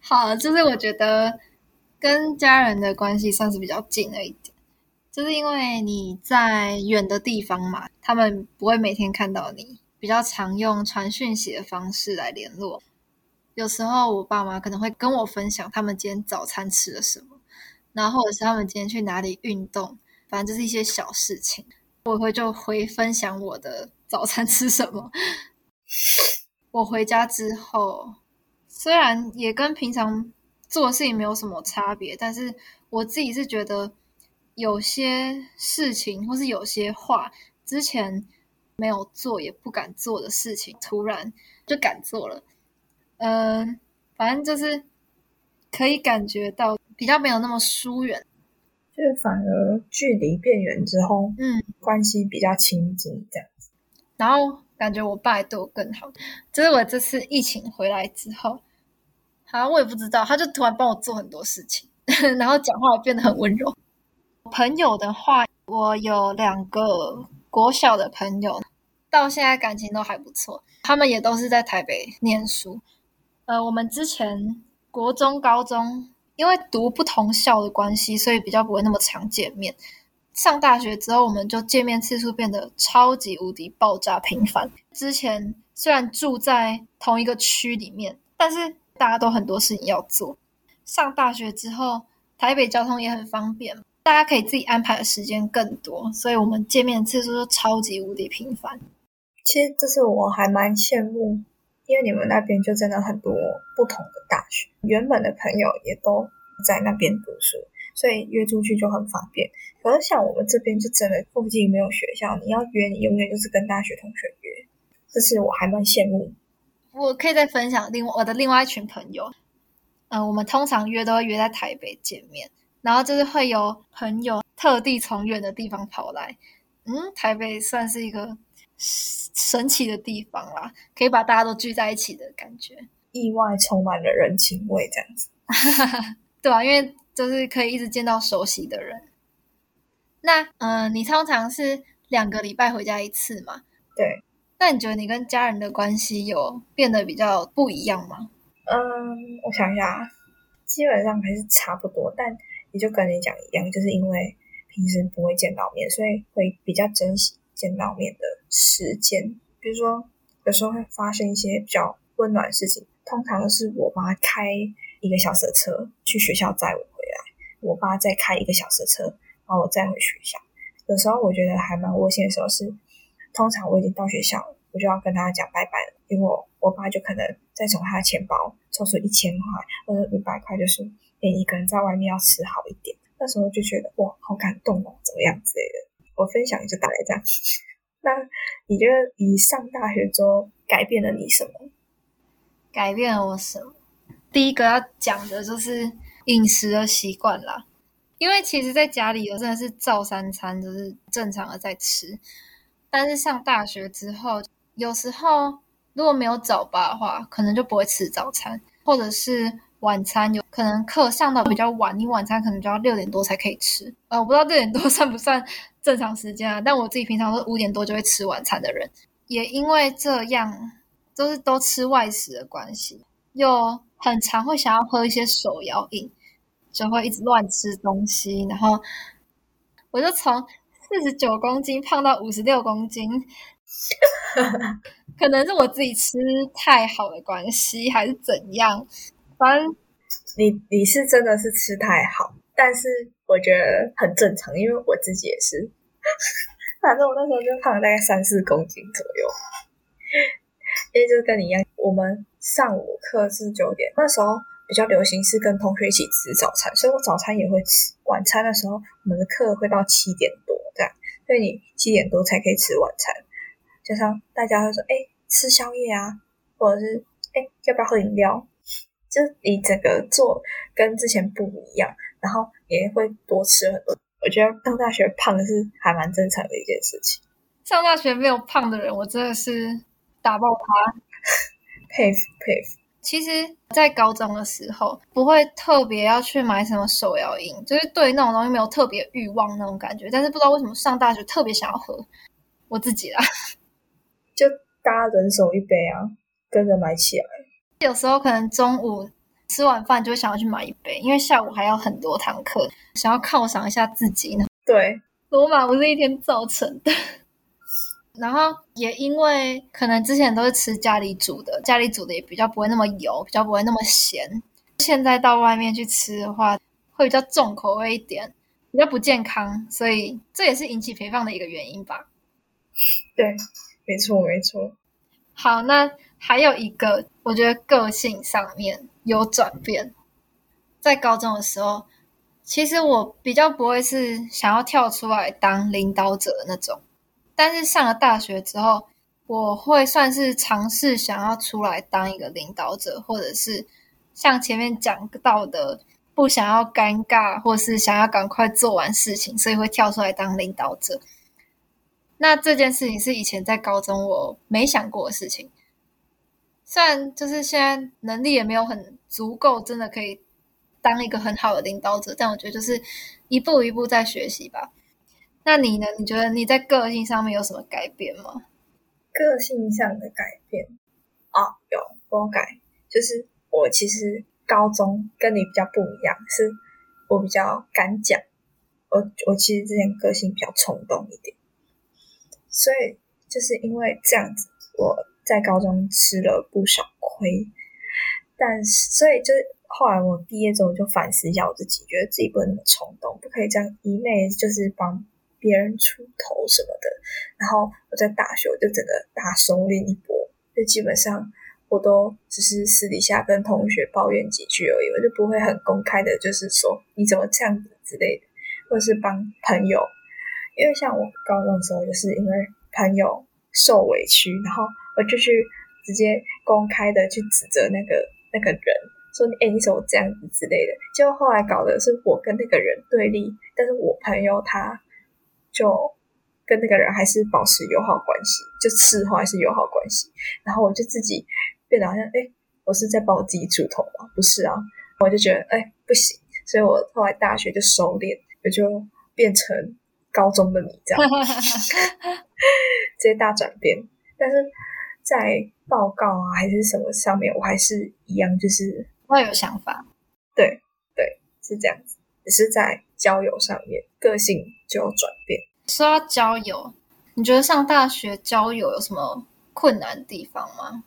好，就是我觉得跟家人的关系算是比较近了一点，就是因为你在远的地方嘛，他们不会每天看到你，比较常用传讯息的方式来联络。有时候我爸妈可能会跟我分享他们今天早餐吃了什么，然后或者是他们今天去哪里运动，反正就是一些小事情，我会就回分享我的 (laughs) 早餐吃什么。我回家之后，虽然也跟平常做事情没有什么差别，但是我自己是觉得有些事情或是有些话，之前没有做也不敢做的事情，突然就敢做了。嗯，反正就是可以感觉到比较没有那么疏远，就是反而距离变远之后，嗯，关系比较亲近这样子。然后。感觉我爸也对我更好，就是我这次疫情回来之后，好像我也不知道，他就突然帮我做很多事情，(laughs) 然后讲话也变得很温柔。朋友的话，我有两个国小的朋友，到现在感情都还不错，他们也都是在台北念书。呃，我们之前国中、高中因为读不同校的关系，所以比较不会那么常见面。上大学之后，我们就见面次数变得超级无敌爆炸频繁。之前虽然住在同一个区里面，但是大家都很多事情要做。上大学之后，台北交通也很方便，大家可以自己安排的时间更多，所以我们见面次数就超级无敌频繁。其实这是我还蛮羡慕，因为你们那边就真的很多不同的大学，原本的朋友也都在那边读书。所以约出去就很方便，可是像我们这边就真的附近没有学校，你要约你永远就是跟大学同学约，这是我还蛮羡慕。我可以再分享另外我的另外一群朋友，嗯，我们通常约都会约在台北见面，然后就是会有朋友特地从远的地方跑来，嗯，台北算是一个神奇的地方啦，可以把大家都聚在一起的感觉，意外充满了人情味这样子，(laughs) 对啊，因为。就是可以一直见到熟悉的人。那嗯，你通常是两个礼拜回家一次嘛？对。那你觉得你跟家人的关系有变得比较不一样吗？嗯，我想一下，基本上还是差不多，但就跟你讲一样，就是因为平时不会见到面，所以会比较珍惜见到面的时间。比如说，有时候会发生一些比较温暖的事情，通常是我妈开一个小时的车去学校载我回来。我爸再开一个小时的车把我载回学校。有时候我觉得还蛮窝心的时候是，通常我已经到学校了，我就要跟他讲拜拜了，因为我我爸就可能再从他的钱包抽出一千块或者五百块，就是你一个人在外面要吃好一点。那时候就觉得哇，好感动哦，怎么样之类的。我分享就大概这样。(laughs) 那你觉得你上大学之后改变了你什么？改变了我什么？第一个要讲的就是。饮食的习惯啦，因为其实在家里有真的是照三餐，就是正常的在吃。但是上大学之后，有时候如果没有早八的话，可能就不会吃早餐，或者是晚餐有可能课上到比较晚，你晚餐可能就要六点多才可以吃。呃，我不知道六点多 (laughs) 算不算正常时间啊？但我自己平常都五点多就会吃晚餐的人，也因为这样，就是都吃外食的关系，又很常会想要喝一些手摇饮。就会一直乱吃东西，然后我就从四十九公斤胖到五十六公斤，(laughs) 可能是我自己吃太好的关系，还是怎样？反正你你是真的是吃太好，但是我觉得很正常，因为我自己也是。(laughs) 反正我那时候就胖了大概三四公斤左右，因为就是跟你一样，我们上午课是九点，那时候。比较流行是跟同学一起吃早餐，所以我早餐也会吃。晚餐的时候，我们的课会到七点多这样，所以你七点多才可以吃晚餐。加上大家会说：“哎，吃宵夜啊，或者是哎，要不要喝饮料？”就你整个做跟之前不一样，然后也会多吃很多。我觉得上大学胖是还蛮正常的一件事情。上大学没有胖的人，我真的是打爆他，(laughs) 佩服佩服。其实，在高中的时候，不会特别要去买什么手摇饮，就是对那种东西没有特别欲望那种感觉。但是不知道为什么上大学特别想要喝，我自己啦，就大家人手一杯啊，跟着买起来。有时候可能中午吃完饭就会想要去买一杯，因为下午还有很多堂课，想要犒赏一下自己呢。对，罗马不是一天造成的。(laughs) 然后也因为可能之前都是吃家里煮的，家里煮的也比较不会那么油，比较不会那么咸。现在到外面去吃的话，会比较重口味一点，比较不健康，所以这也是引起肥胖的一个原因吧。对，没错没错。好，那还有一个，我觉得个性上面有转变。在高中的时候，其实我比较不会是想要跳出来当领导者的那种。但是上了大学之后，我会算是尝试想要出来当一个领导者，或者是像前面讲到的，不想要尴尬，或是想要赶快做完事情，所以会跳出来当领导者。那这件事情是以前在高中我没想过的事情，虽然就是现在能力也没有很足够，真的可以当一个很好的领导者，但我觉得就是一步一步在学习吧。那你呢？你觉得你在个性上面有什么改变吗？个性上的改变啊，有我改，就是我其实高中跟你比较不一样，是我比较敢讲，我我其实之前个性比较冲动一点，所以就是因为这样子，我在高中吃了不少亏，但是所以就后来我毕业之后就反思一下我自己，觉得自己不能那么冲动，不可以这样一昧就是帮。别人出头什么的，然后我在大学我就整个大收敛一波，就基本上我都只是私底下跟同学抱怨几句而已，我就不会很公开的，就是说你怎么这样子之类的，或是帮朋友，因为像我高中的时候，就是因为朋友受委屈，然后我就去直接公开的去指责那个那个人，说哎你怎么这样子之类的，结果后来搞的是我跟那个人对立，但是我朋友他。就跟那个人还是保持友好关系，就事后还是友好关系。然后我就自己变得好像，哎，我是在帮我自己出头吗？不是啊，我就觉得，哎，不行。所以我后来大学就收敛，我就变成高中的你这样，(laughs) 这些大转变。但是在报告啊还是什么上面，我还是一样，就是会有想法。对对，是这样子。只是在交友上面，个性就有转变。说到交友，你觉得上大学交友有什么困难的地方吗？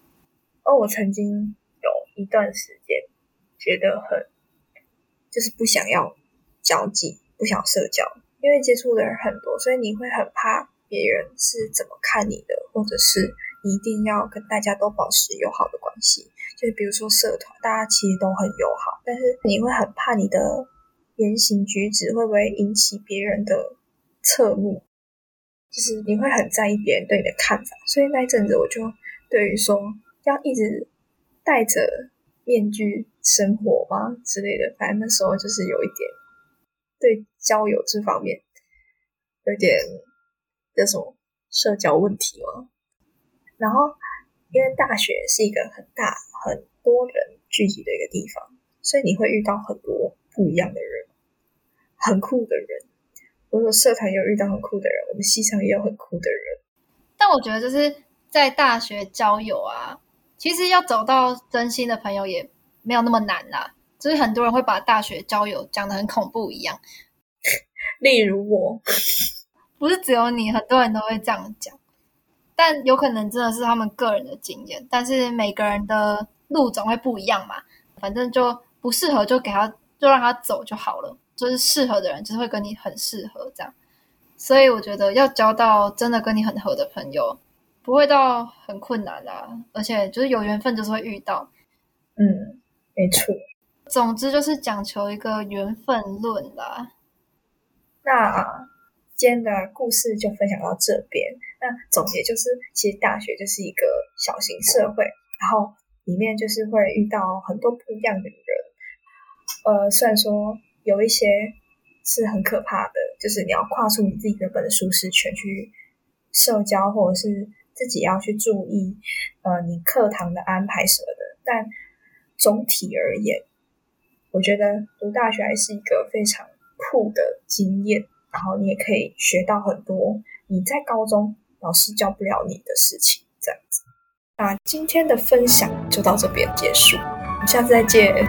哦，我曾经有一段时间觉得很，就是不想要交际，不想社交，因为接触的人很多，所以你会很怕别人是怎么看你的，或者是你一定要跟大家都保持友好的关系。就是比如说社团，大家其实都很友好，但是你会很怕你的。言行举止会不会引起别人的侧目？就是你会很在意别人对你的看法，所以那一阵子我就对于说要一直戴着面具生活吗之类的，反正那时候就是有一点对交友这方面有点叫什么社交问题吗？然后因为大学是一个很大很多人聚集的一个地方，所以你会遇到很多不一样的人。很酷的人，我说社团有遇到很酷的人，我们系上也有很酷的人。但我觉得就是在大学交友啊，其实要找到真心的朋友也没有那么难啦。就是很多人会把大学交友讲的很恐怖一样，(laughs) 例如我，不是只有你，很多人都会这样讲。但有可能真的是他们个人的经验，但是每个人的路总会不一样嘛。反正就不适合就给他，就让他走就好了。就是适合的人，就是会跟你很适合这样，所以我觉得要交到真的跟你很合的朋友，不会到很困难啦。而且就是有缘分，就是会遇到。嗯，没错。总之就是讲求一个缘分论啦。那今天的故事就分享到这边。那总结就是，其实大学就是一个小型社会，然后里面就是会遇到很多不一样的人。呃，虽然说。有一些是很可怕的，就是你要跨出你自己原本的舒适圈去社交，或者是自己要去注意，呃，你课堂的安排什么的。但总体而言，我觉得读大学还是一个非常酷的经验，然后你也可以学到很多你在高中老师教不了你的事情这样子。那今天的分享就到这边结束我们下次再见。